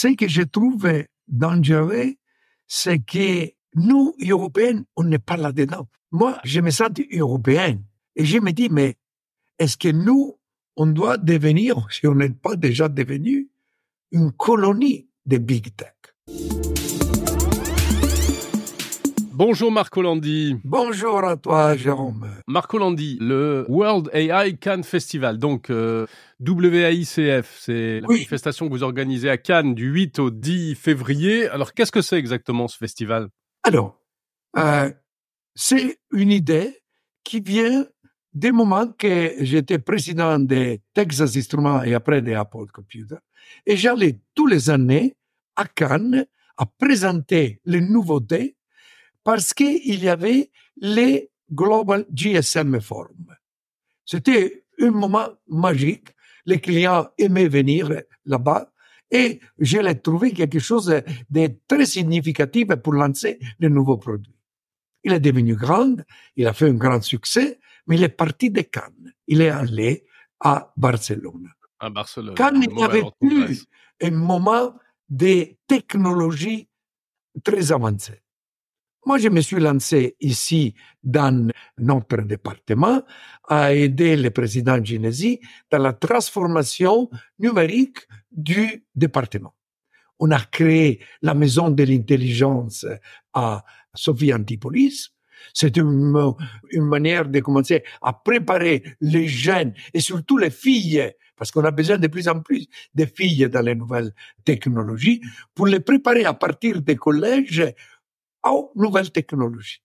ce que je trouve dangereux, c'est que nous, Européens, on n'est pas là-dedans. Moi, je me sens européen et je me dis, mais est-ce que nous, on doit devenir, si on n'est pas déjà devenu, une colonie de big tech? Bonjour Marco Landi. Bonjour à toi Jérôme. Marco Landi, le World AI Cannes Festival, donc euh, WAICF, c'est la manifestation que vous organisez à Cannes du 8 au 10 février. Alors qu'est-ce que c'est exactement ce festival? Alors, euh, c'est une idée qui vient des moments que j'étais président de Texas Instruments et après de Apple Computer. Et j'allais tous les années à Cannes à présenter les nouveautés parce qu'il y avait les Global GSM Forum. C'était un moment magique. Les clients aimaient venir là-bas et je l'ai trouvé quelque chose de très significatif pour lancer de nouveaux produits. Il est devenu grand, il a fait un grand succès, mais il est parti de Cannes. Il est allé à Barcelone. À Barcelone. Cannes, il n'y avait plus un moment de technologie très avancée. Moi, je me suis lancé ici dans notre département à aider le président Ginesi dans la transformation numérique du département. On a créé la maison de l'intelligence à Sophie Antipolis. C'est une, une, manière de commencer à préparer les jeunes et surtout les filles, parce qu'on a besoin de plus en plus de filles dans les nouvelles technologies, pour les préparer à partir des collèges aux nouvelles technologies.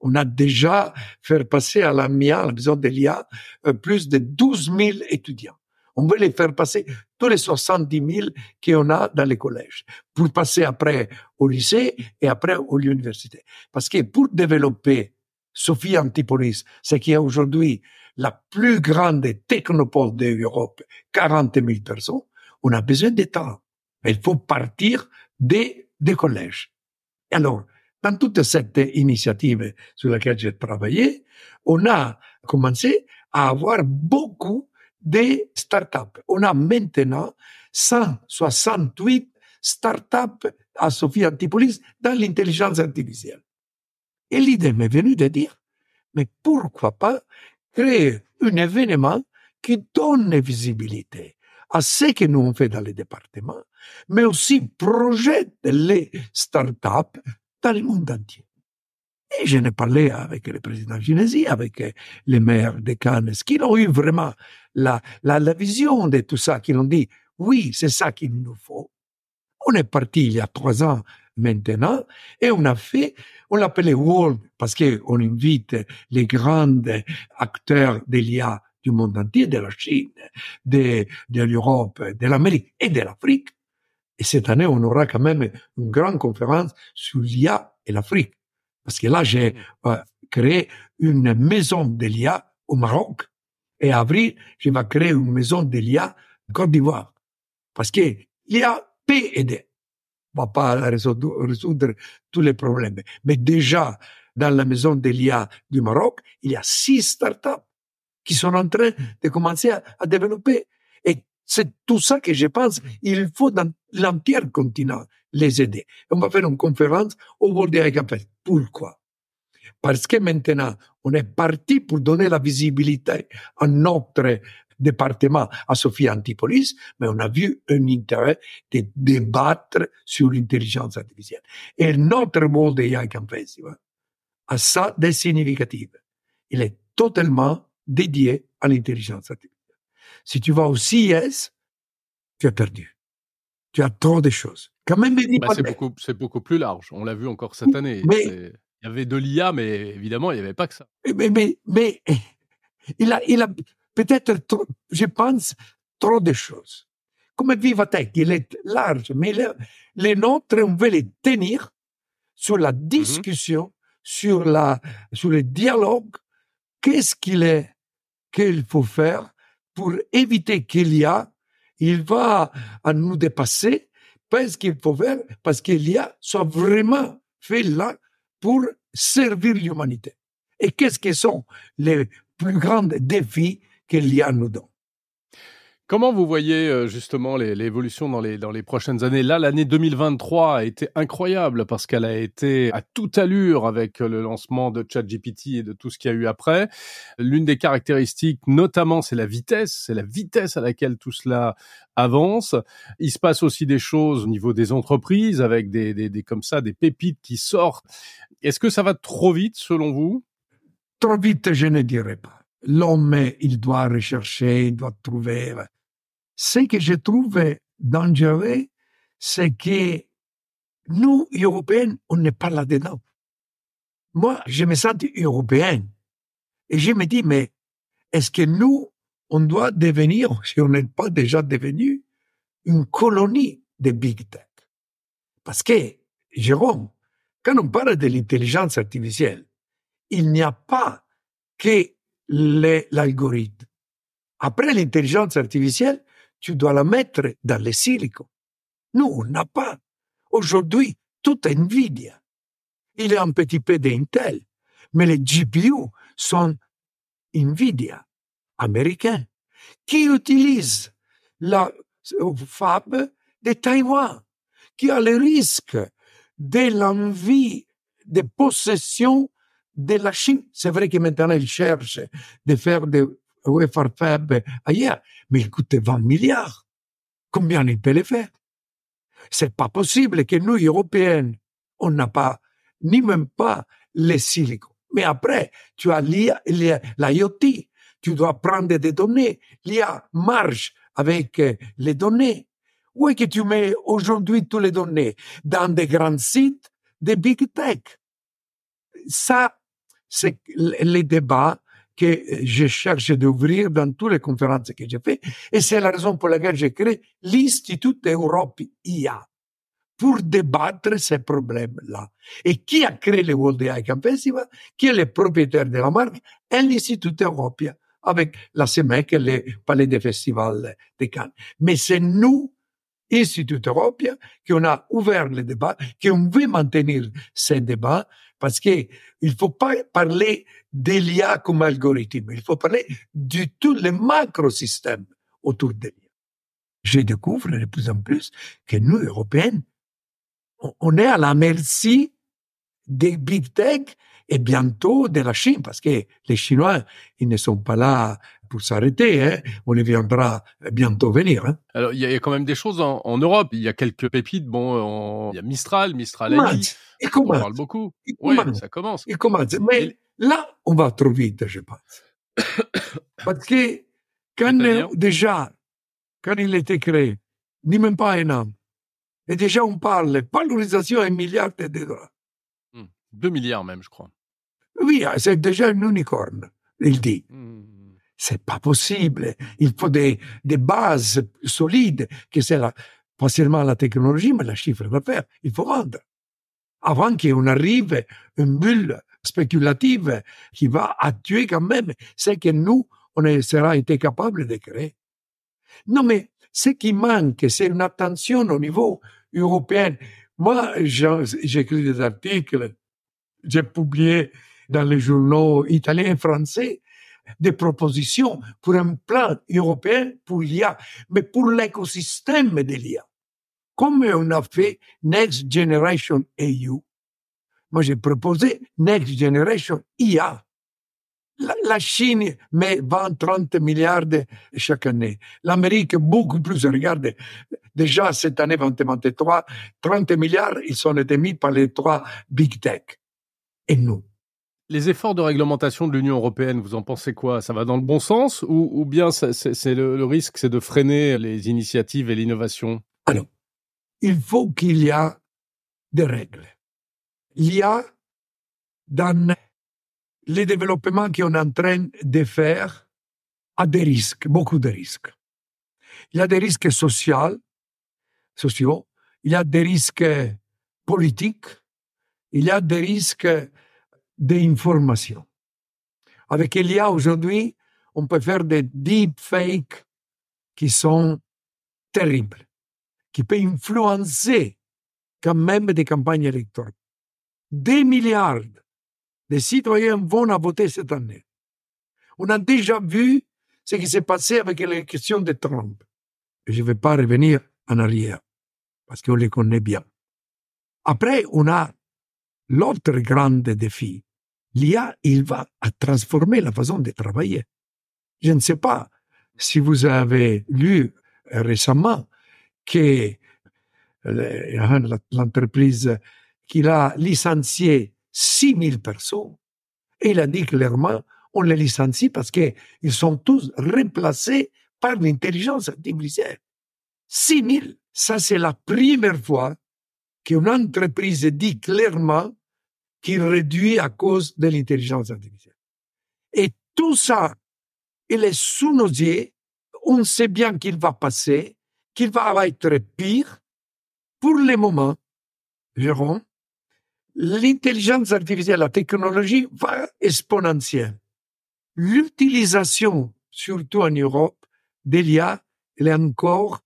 On a déjà fait passer à la MIA, à la maison de l'IA, euh, plus de 12 000 étudiants. On veut les faire passer tous les 70 000 qu'on a dans les collèges pour passer après au lycée et après à l'université. Parce que pour développer Sophie Antipolis, ce qui est aujourd'hui la plus grande technopole d'Europe, 40 000 personnes, on a besoin de temps. Il faut partir des, des collèges. Alors, dans toute cette initiative sur laquelle j'ai travaillé, on a commencé à avoir beaucoup de startups. On a maintenant 168 startups à Sophie Antipolis dans l'intelligence artificielle. Et l'idée m'est venue de dire, mais pourquoi pas créer un événement qui donne visibilité à ce que nous on fait dans les départements, mais aussi projette les startups dans le monde entier. Et je n'ai parlé avec le président Ginesi, avec les maires de Cannes, qui ont eu vraiment la, la, vision de tout ça, qui ont dit, oui, c'est ça qu'il nous faut. On est parti il y a trois ans maintenant et on a fait, on l'appelait World parce qu'on invite les grands acteurs de l'IA du monde entier, de la Chine, de, de l'Europe, de l'Amérique et de l'Afrique, et cette année, on aura quand même une grande conférence sur l'IA et l'Afrique. Parce que là, j'ai mm. euh, créé une maison de l'IA au Maroc. Et en avril, je vais créer une maison de l'IA en Côte d'Ivoire. Parce que l'IA peut aider. On va pas résoudre, résoudre tous les problèmes. Mais déjà, dans la maison de l'IA du Maroc, il y a six startups qui sont en train de commencer à, à développer. Et c'est tout ça que je pense. Il faut dans l'entier continent les aider. On va faire une conférence au World AI Campus. Pourquoi? Parce que maintenant, on est parti pour donner la visibilité à notre département, à Sophie Antipolis, mais on a vu un intérêt de débattre sur l'intelligence artificielle. Et notre World AI Campus a ça de significatif. Il est totalement dédié à l'intelligence artificielle. Si tu vas au CIS, tu as perdu. Tu as trop de choses. Quand même, bah, c'est beaucoup, c'est beaucoup plus large. On l'a vu encore cette année. il y avait de l'IA, mais évidemment, il n'y avait pas que ça. Mais, mais, mais il a, il a peut-être, je pense, trop de choses. Comme Vivatech, il est large, mais les nôtres, on veut les tenir sur la mmh discussion, sur la, sur le dialogue. Qu'est-ce qu'il est, qu'il faut faire pour éviter qu'il y a, il va à nous dépasser parce qu'il faut faire, parce qu'il y a soit vraiment fait là pour servir l'humanité. Et qu'est-ce que sont les plus grands défis qu'il y a nous donne Comment vous voyez euh, justement l'évolution dans les, prochaines années? Là, l'année 2023 a été incroyable parce qu'elle a été à toute allure avec le lancement de ChatGPT et de tout ce qu'il y a eu après. L'une des caractéristiques, notamment, c'est la vitesse. C'est la vitesse à laquelle tout cela avance. Il se passe aussi des choses au niveau des entreprises avec des, des comme ça, des pépites qui sortent. Est-ce que ça va trop vite selon vous? Trop vite, je ne dirais pas. L'homme, il doit rechercher, il doit trouver ce que je trouve dangereux, c'est que nous, Européens, on n'est pas là-dedans. Moi, je me sens européen. Et je me dis, mais est-ce que nous, on doit devenir, si on n'est pas déjà devenu, une colonie de big tech? Parce que, Jérôme, quand on parle de l'intelligence artificielle, il n'y a pas que l'algorithme. Après l'intelligence artificielle, tu dois la mettre dans les silicon. Nous, on n'a pas. Aujourd'hui, tout est Nvidia. Il y a un petit peu d'Intel, mais les GPU sont Nvidia, américains, qui utilisent la fab de Taïwan, qui a le risque de l'envie de possession de la Chine. C'est vrai que maintenant, ils cherchent de faire des wafer fab ailleurs, mais il coûtait 20 milliards. Combien il peut le faire? C'est pas possible que nous, Européens, on n'a pas, ni même pas les silicon. Mais après, tu as l'IoT, tu dois prendre des données. L'IA marche avec euh, les données. Où est que tu mets aujourd'hui toutes les données? Dans des grands sites de big tech. Ça, c'est les débats que je cherche d'ouvrir dans toutes les conférences que j'ai fait. Et c'est la raison pour laquelle j'ai créé l'Institut Europe IA pour débattre ces problèmes-là. Et qui a créé le World AI Camp Festival? Qui est le propriétaire de la marque? est l'Institut Europia avec la CEMEC et le Palais des Festivals de Cannes. Mais c'est nous, Institut Europia, qui on a ouvert le débat, qui on veut maintenir ces débats parce que il faut pas parler de l'IA comme algorithme, il faut parler de tout le macrosystème autour de l'IA. Je découvre de plus en plus que nous, Européens, on est à la merci des big tech et bientôt de la Chine, parce que les Chinois, ils ne sont pas là pour s'arrêter. Hein. On les viendra bientôt venir. Hein. Alors, il y, a quand même des choses en, Europe. Il y a quelques pépites. Bon, il y a Mistral, Mistral AI. On parle beaucoup. oui, ça commence. Il commence. Mais là, on va trop vite, je pense. Parce que quand déjà, quand il a été créé, ni même pas un an, et déjà on parle valorisation un milliard de dollars. Hmm. Deux milliards même, je crois. Oui, c'est déjà une unicorne, il dit. Hmm. C'est pas possible. Il faut des, des bases solides, que c'est la, pas seulement la technologie, mais la chiffre d'affaires. Il faut vendre. Avant qu'on arrive à une bulle spéculative qui va tuer quand même ce que nous, on sera été capable de créer. Non, mais ce qui manque, c'est une attention au niveau européen. Moi, j'écris des articles, j'ai publié dans les journaux italiens et français des propositions pour un plan européen pour l'IA, mais pour l'écosystème de l'IA. Comme on a fait Next Generation EU, moi j'ai proposé Next Generation IA. La, Chine met 20-30 milliards chaque année. L'Amérique beaucoup plus. Regardez, déjà cette année 2023, 30 milliards, ils sont été mis par les trois big tech. Et nous, les efforts de réglementation de l'Union européenne, vous en pensez quoi? Ça va dans le bon sens ou, bien c'est le, risque, c'est de freiner les initiatives et l'innovation? Alors, il faut qu'il y ait des règles. Il y a dans les développements qu'on est en train de faire à des risques, beaucoup de risques. Il y a des risques sociaux, sociaux, il y a des risques politiques, il y a des risques d'information. Avec l'IA aujourd'hui, on peut faire des deepfakes qui sont terribles, qui peuvent influencer quand même des campagnes électorales. Des milliards de citoyens vont voter cette année. On a déjà vu ce qui s'est passé avec les questions de Trump. Je ne vais pas revenir en arrière, parce qu'on les connaît bien. Après, on a l'autre grand défi. L'IA, il va transformer la façon de travailler. Je ne sais pas si vous avez lu récemment que euh, l'entreprise qu'il a licencié 6000 personnes, il a dit clairement, on les licencie parce qu'ils sont tous remplacés par l'intelligence artificielle. 6000, ça c'est la première fois qu'une entreprise dit clairement qu'il réduit à cause de l'intelligence artificielle. Et tout ça, il est sous nos yeux, on sait bien qu'il va passer, qu'il va être pire. Pour le moment, Jérôme, l'intelligence artificielle, la technologie va exponentielle. L'utilisation, surtout en Europe, de l'IA, elle est encore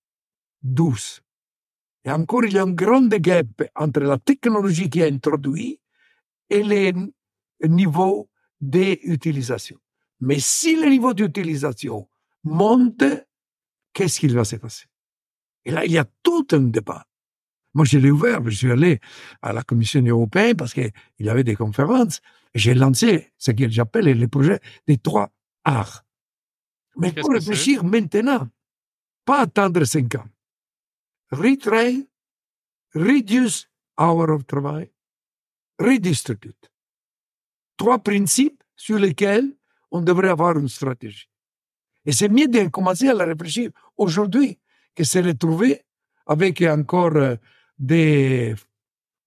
douce. Et encore, il y a un grand gap entre la technologie qui est introduite et les niveaux d'utilisation. Mais si le niveau d'utilisation monte, qu'est-ce qui va se passer? Et là, il y a tout un débat. Moi, je l'ai ouvert, je suis allé à la Commission européenne parce qu'il y avait des conférences j'ai lancé ce que j'appelle le projet des trois arts. Mais il faut réfléchir maintenant, pas attendre cinq ans. Retrain, reduce hour of travail, redistribute. Trois principes sur lesquels on devrait avoir une stratégie. Et c'est mieux de commencer à la réfléchir aujourd'hui que se retrouver avec encore euh, des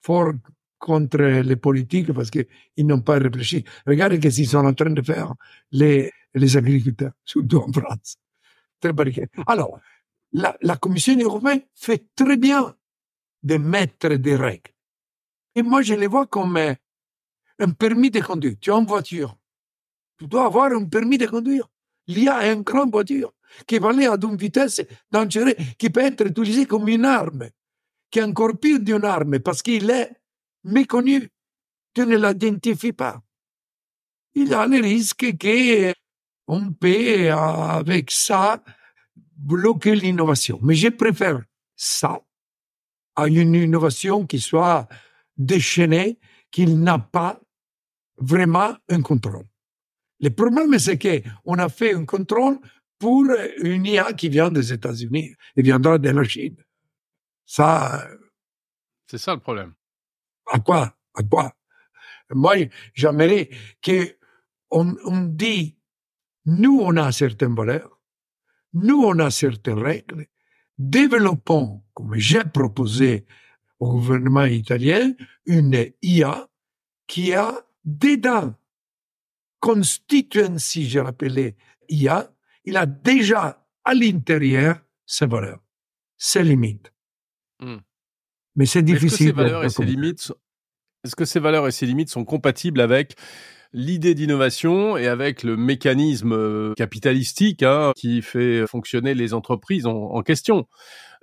forts contre les politiques parce qu'ils n'ont pas réfléchi. Regardez ce qu'ils sont en train de faire les, les agriculteurs, surtout en France. Très Alors, la, la Commission européenne fait très bien de mettre des règles. Et moi, je les vois comme euh, un permis de conduire. Tu as une voiture. Tu dois avoir un permis de conduire. L'IA est une grande voiture qui va aller à une vitesse dangereuse, qui peut être utilisée comme une arme qui est encore pire d'une arme parce qu'il est méconnu. Tu ne l'identifies pas. Il a le risque qu'on peut, avec ça, bloquer l'innovation. Mais je préfère ça à une innovation qui soit déchaînée, qu'il n'a pas vraiment un contrôle. Le problème, c'est qu'on a fait un contrôle pour une IA qui vient des États-Unis et viendra de la Chine. Ça. C'est ça le problème. À quoi? À quoi? Moi, j'aimerais que on, on dit, nous, on a certaines valeurs, nous, on a certaines règles, développons, comme j'ai proposé au gouvernement italien, une IA qui a dedans constituency, j'ai appelé IA, il a déjà à l'intérieur ses valeurs, ses limites. Hmm. Mais c'est difficile. Est-ce que, ces valeurs et ses limites, est-ce que ces valeurs et ces limites sont compatibles avec l'idée d'innovation et avec le mécanisme euh, capitalistique hein, qui fait fonctionner les entreprises en, question?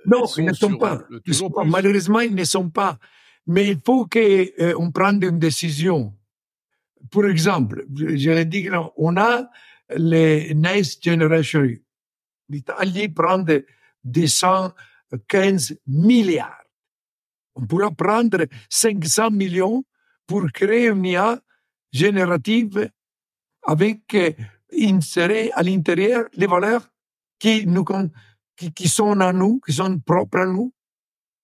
Non, ils, ne sont pas. Malheureusement, ils ne sont pas. Mais il faut qu'on euh, prenne une décision. Pour exemple, je l'ai dit, on a les Next Generation. L'Italie prend des 100 15 milliards. On pourra prendre 500 millions pour créer une IA générative avec euh, insérer à l'intérieur les valeurs qui nous qui, qui sont à nous, qui sont propres à nous.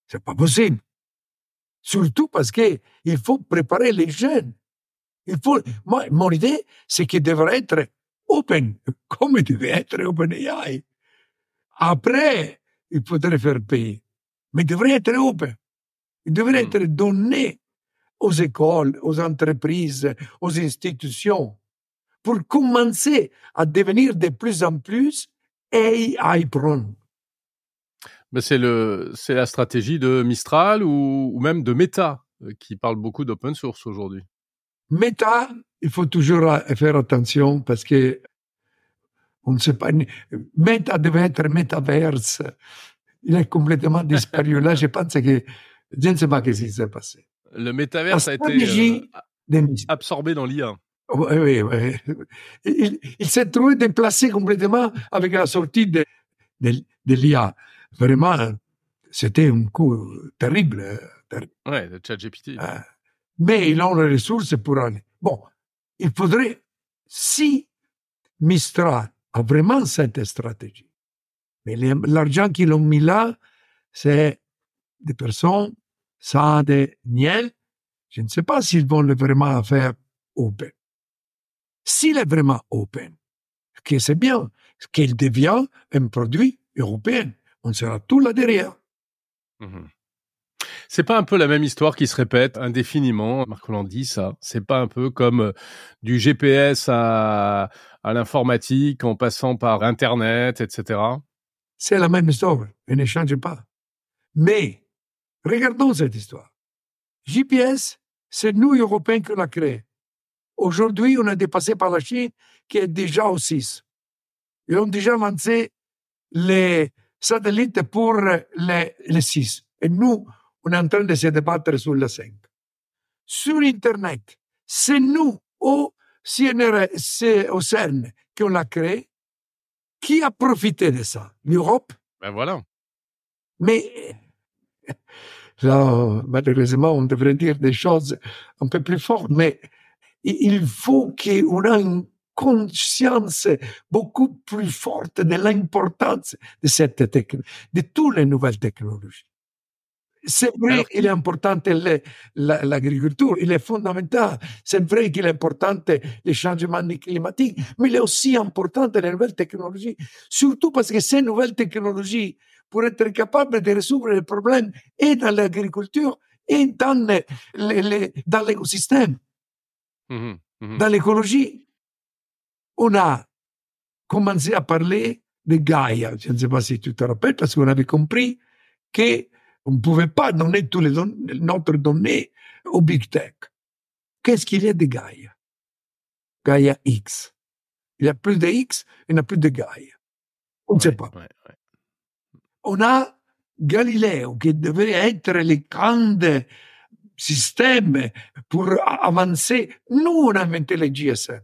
C'est pas possible. Surtout parce que il faut préparer les jeunes. Il faut, moi, mon idée, c'est qu'il devrait être open, comme il devait être OpenAI. Après, il faudrait faire payer. Mais il devrait être open. Il devrait mm. être donné aux écoles, aux entreprises, aux institutions, pour commencer à devenir de plus en plus AI prone. Mais c'est le, c'est la stratégie de Mistral ou, ou même de Meta euh, qui parle beaucoup d'open source aujourd'hui. Meta, il faut toujours faire attention parce que on ne sait pas. Meta devait être métaverse. Il est complètement disparu. Là, je pense que je ne sais pas ce qui s'est passé. Le métaverse a été euh, absorbé dans l'IA. Oui, oui, Il, il s'est trouvé déplacé complètement avec la sortie de, de, de l'IA. Vraiment, c'était un coup terrible. terrible. Ouais, le chat GPT. mais ils ont les ressources pour aller. Bon, il faudrait, si Mistral a vraiment cette stratégie, mais l'argent qu'ils ont mis là, c'est des personnes sans des niels. Je ne sais pas s'ils vont le vraiment faire open. S'il est vraiment open, que c'est bien, qu'il devient un produit européen, on sera tout là derrière. Mmh c'est pas un peu la même histoire qui se répète indéfiniment, Marc dit ça. C'est pas un peu comme euh, du GPS à, à l'informatique en passant par Internet, etc. C'est la même histoire. Elle ne change pas. Mais, regardons cette histoire. GPS, c'est nous, Européens, qui l'a créé. Aujourd'hui, on est dépassé par la Chine, qui est déjà au 6. Ils ont déjà lancé les satellites pour les, les 6. Et nous, on est en train de se débattre sur le 5. Sur Internet, c'est nous, au CNRS, au CERN, qui on l'a créé. Qui a profité de ça L'Europe? Ben voilà. Mais là, malheureusement, on devrait dire des choses un peu plus fortes, mais il faut qu'on ait une conscience beaucoup plus forte de l'importance de cette technologie, de toutes les nouvelles technologies. C'est vrai qu'il est important l'agriculture, il est fondamental. C'est vrai qu'il est important les changements climatiques, mais il est aussi important les nouvelles technologies. Surtout parce que ces nouvelles technologies, pour être capables de résoudre les problèmes et dans l'agriculture et dans l'écosystème, mmh dans l'écologie, on a commencé à parler de Gaia. Je ne sais pas si tu te rappelles, parce qu'on avait compris que on ne pouvait pas donner tous les notre données au Big Tech. Qu'est-ce qu'il y a de Gaia Gaia X. Il y a plus de X, il n'y a plus de Gaia. On ne sait pas. On a Galileo qui devait être le grand système pour avancer. Nous, on a inventé les GSM.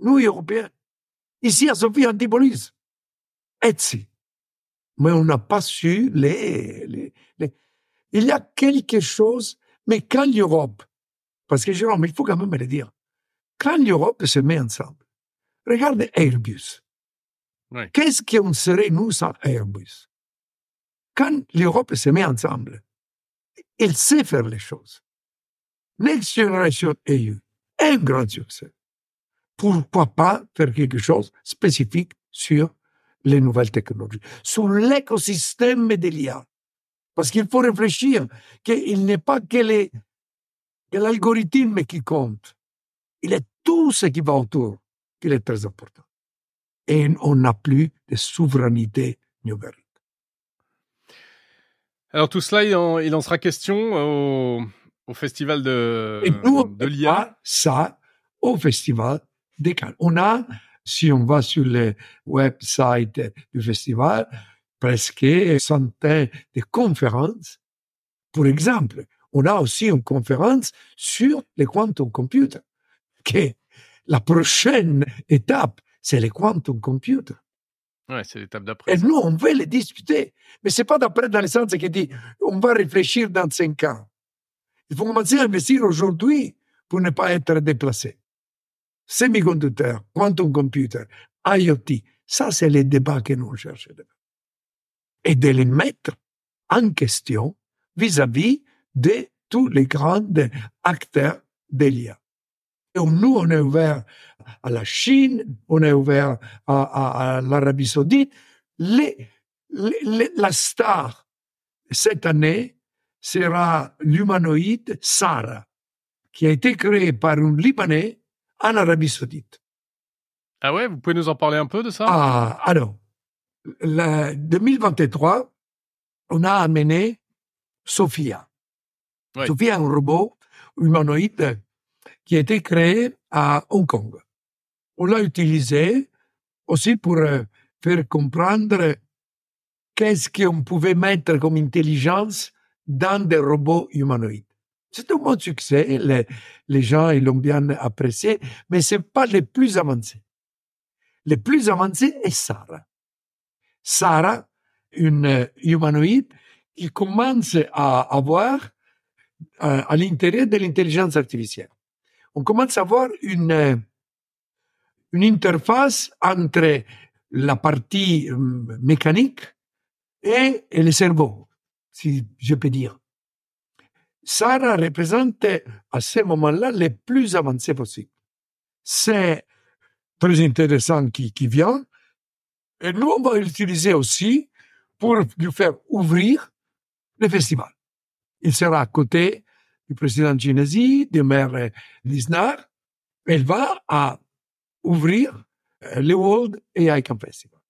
Nous, Européens. Ici, à Sophie Antipolis. Etsy mais on n'a pas su les, les, Il y a quelque chose, mais quand l'Europe, parce que Jérôme, il faut quand même le dire, quand l'Europe se met ensemble, regarde Airbus. Qu'est-ce qu'on serait nous sans Airbus? Quand l'Europe se met ensemble, elle sait faire les choses. Next Generation EU est un grand succès. Pourquoi pas faire quelque chose spécifique sur les nouvelles technologies, sur l'écosystème de l'IA. Parce qu'il faut réfléchir qu'il n'est pas que, l'algorithme qui compte. Il est tout ce qui va autour qui est très important. Et on n'a plus de souveraineté numérique. Alors tout cela, il en, sera question au, festival de, Et nous, de l'IA. Ça, au festival On a si on va sur le website du festival, presque centaines de conférences. Pour exemple, on a aussi une conférence sur les quantum computers, que la prochaine étape, c'est les quantum computers. Ouais, c'est l'étape d'après. Et nous, on veut les discuter. Mais c'est pas d'après dans le sens qui dit, on va réfléchir dans cinq ans. Il faut commencer à investir aujourd'hui pour ne pas être déplacé semi-conducteurs, quantum computer, IoT, ça c'est les débats que nous cherchons. Et de les mettre en question vis-à-vis de tous les grands acteurs de l'IA. Nous, on est ouvert à la Chine, on est ouvert à, l'Arabie saoudite. la star cette année sera l'humanoïde Sarah, qui a été créé par un Libanais en Arabie Saoudite. Ah ouais, vous pouvez nous en parler un peu de ça? Ah, alors, en 2023, on a amené Sophia. Sophia est un robot humanoïde qui a été créé à Hong Kong. On l'a utilisé aussi pour euh, faire comprendre qu'est-ce qu'on pouvait mettre comme intelligence dans des robots humanoïdes. C'est un bon succès. Les, gens, ils l'ont bien apprécié, mais c'est pas les plus avancés. Les plus avancés est Sarah. Sarah, une humanoïde qui commence à avoir euh, à l'intérieur de l'intelligence artificielle. On commence à avoir une, une interface entre la partie euh, mécanique et, et le cerveau, si je peux dire. Sarah représente à ce moment-là les plus avancés possibles. C'est très intéressant qui, vient. Et nous, on va l'utiliser aussi pour lui faire ouvrir le festival. Il sera à côté du président Ginesi, du maire Lisnar. Elle va ouvrir euh, le World AI Camp Festival.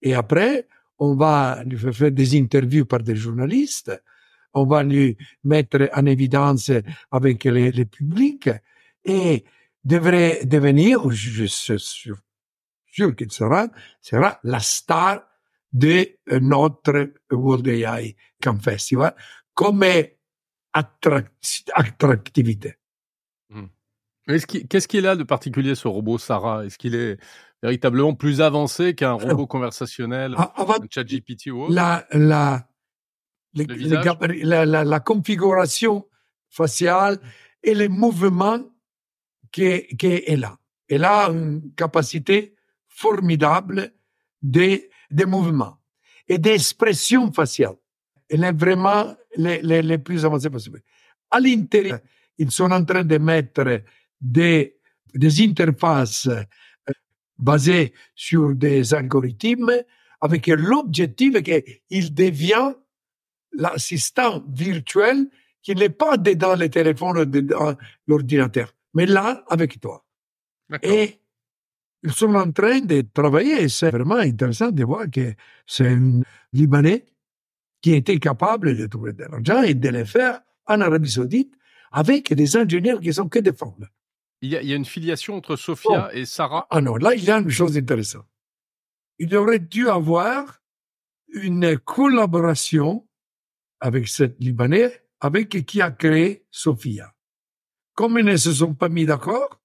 Et après, on va lui faire des interviews par des journalistes, on va lui mettre en évidence avec les, les publics et devrait devenir, je suis sûr, sûr qu'il sera, sera la star de notre World AI Camp Festival comme attractivité. Hmm. Qu'est-ce qu'il a de particulier ce robot Sarah? Est-ce qu'il est véritablement plus avancé qu'un robot conversationnel, un ChatGPT ou autre? la, la, la, la, la, configuration faciale et les mouvements qu'elle a. Elle a une capacité formidable de, de mouvements et d'expression faciale. Elle est vraiment les, les, les plus avancées possibles. À l'intérieur, ils sont en train de mettre des, des interfaces euh, basées sur des algorithmes avec l'objectif qu'il devient l'assistant virtuel qui n'est pas dedans le téléphone ou dans l'ordinateur, mais là, avec toi. Et ils sont en train de travailler et c'est vraiment intéressant de voir que c'est un Libanais qui était capable de trouver de l'argent et de le faire en Arabie Saoudite avec des ingénieurs qui sont que des femmes. Il y a, il y a une filiation entre Sophia et Sarah? Ah non, là, il y a une chose intéressante. Il aurait dû avoir une collaboration avec cette Libanais, avec qui a créé Sophia. Comme ils ne se sont pas mis d'accord,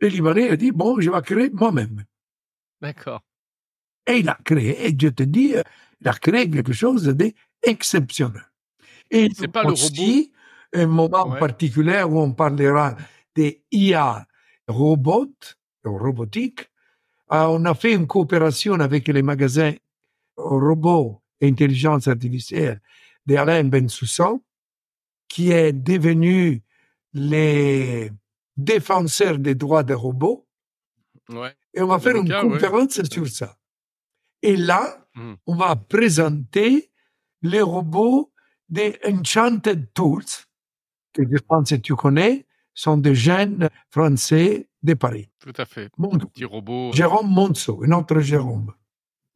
le Libanais a dit, bon, je vais créer moi-même. D'accord. Et il a créé, et je te dis, il a créé quelque chose d'exceptionnel. Et c'est pas aussi le robot. un moment particulier où on parlera des IA robots, robotique. Ah, on a fait une coopération avec les magasins robots et intelligence artificielle d'Alain Bensoussan, qui est devenu les défenseurs des droits des robots. Ouais. Et on va faire une conférence sur ça. Et là, mmh. on va présenter les robots des Enchanted Tools, que je pense que tu connais, sont des jeunes français de Paris. Tout à fait. Mon, petit robot. Jérôme Monceau, notre Jérôme.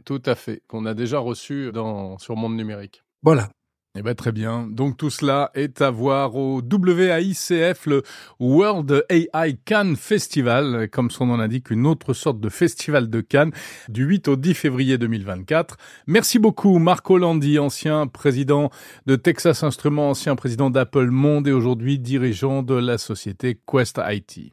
Tout à fait, qu'on a déjà reçu dans, sur Monde Numérique. Voilà. Eh ben, très bien. Donc tout cela est à voir au WAICF, le World AI Cannes Festival, comme son nom l'indique, une autre sorte de festival de Cannes, du 8 au 10 février 2024. Merci beaucoup Marco Landi, ancien président de Texas Instruments, ancien président d'Apple Monde et aujourd'hui dirigeant de la société Quest IT.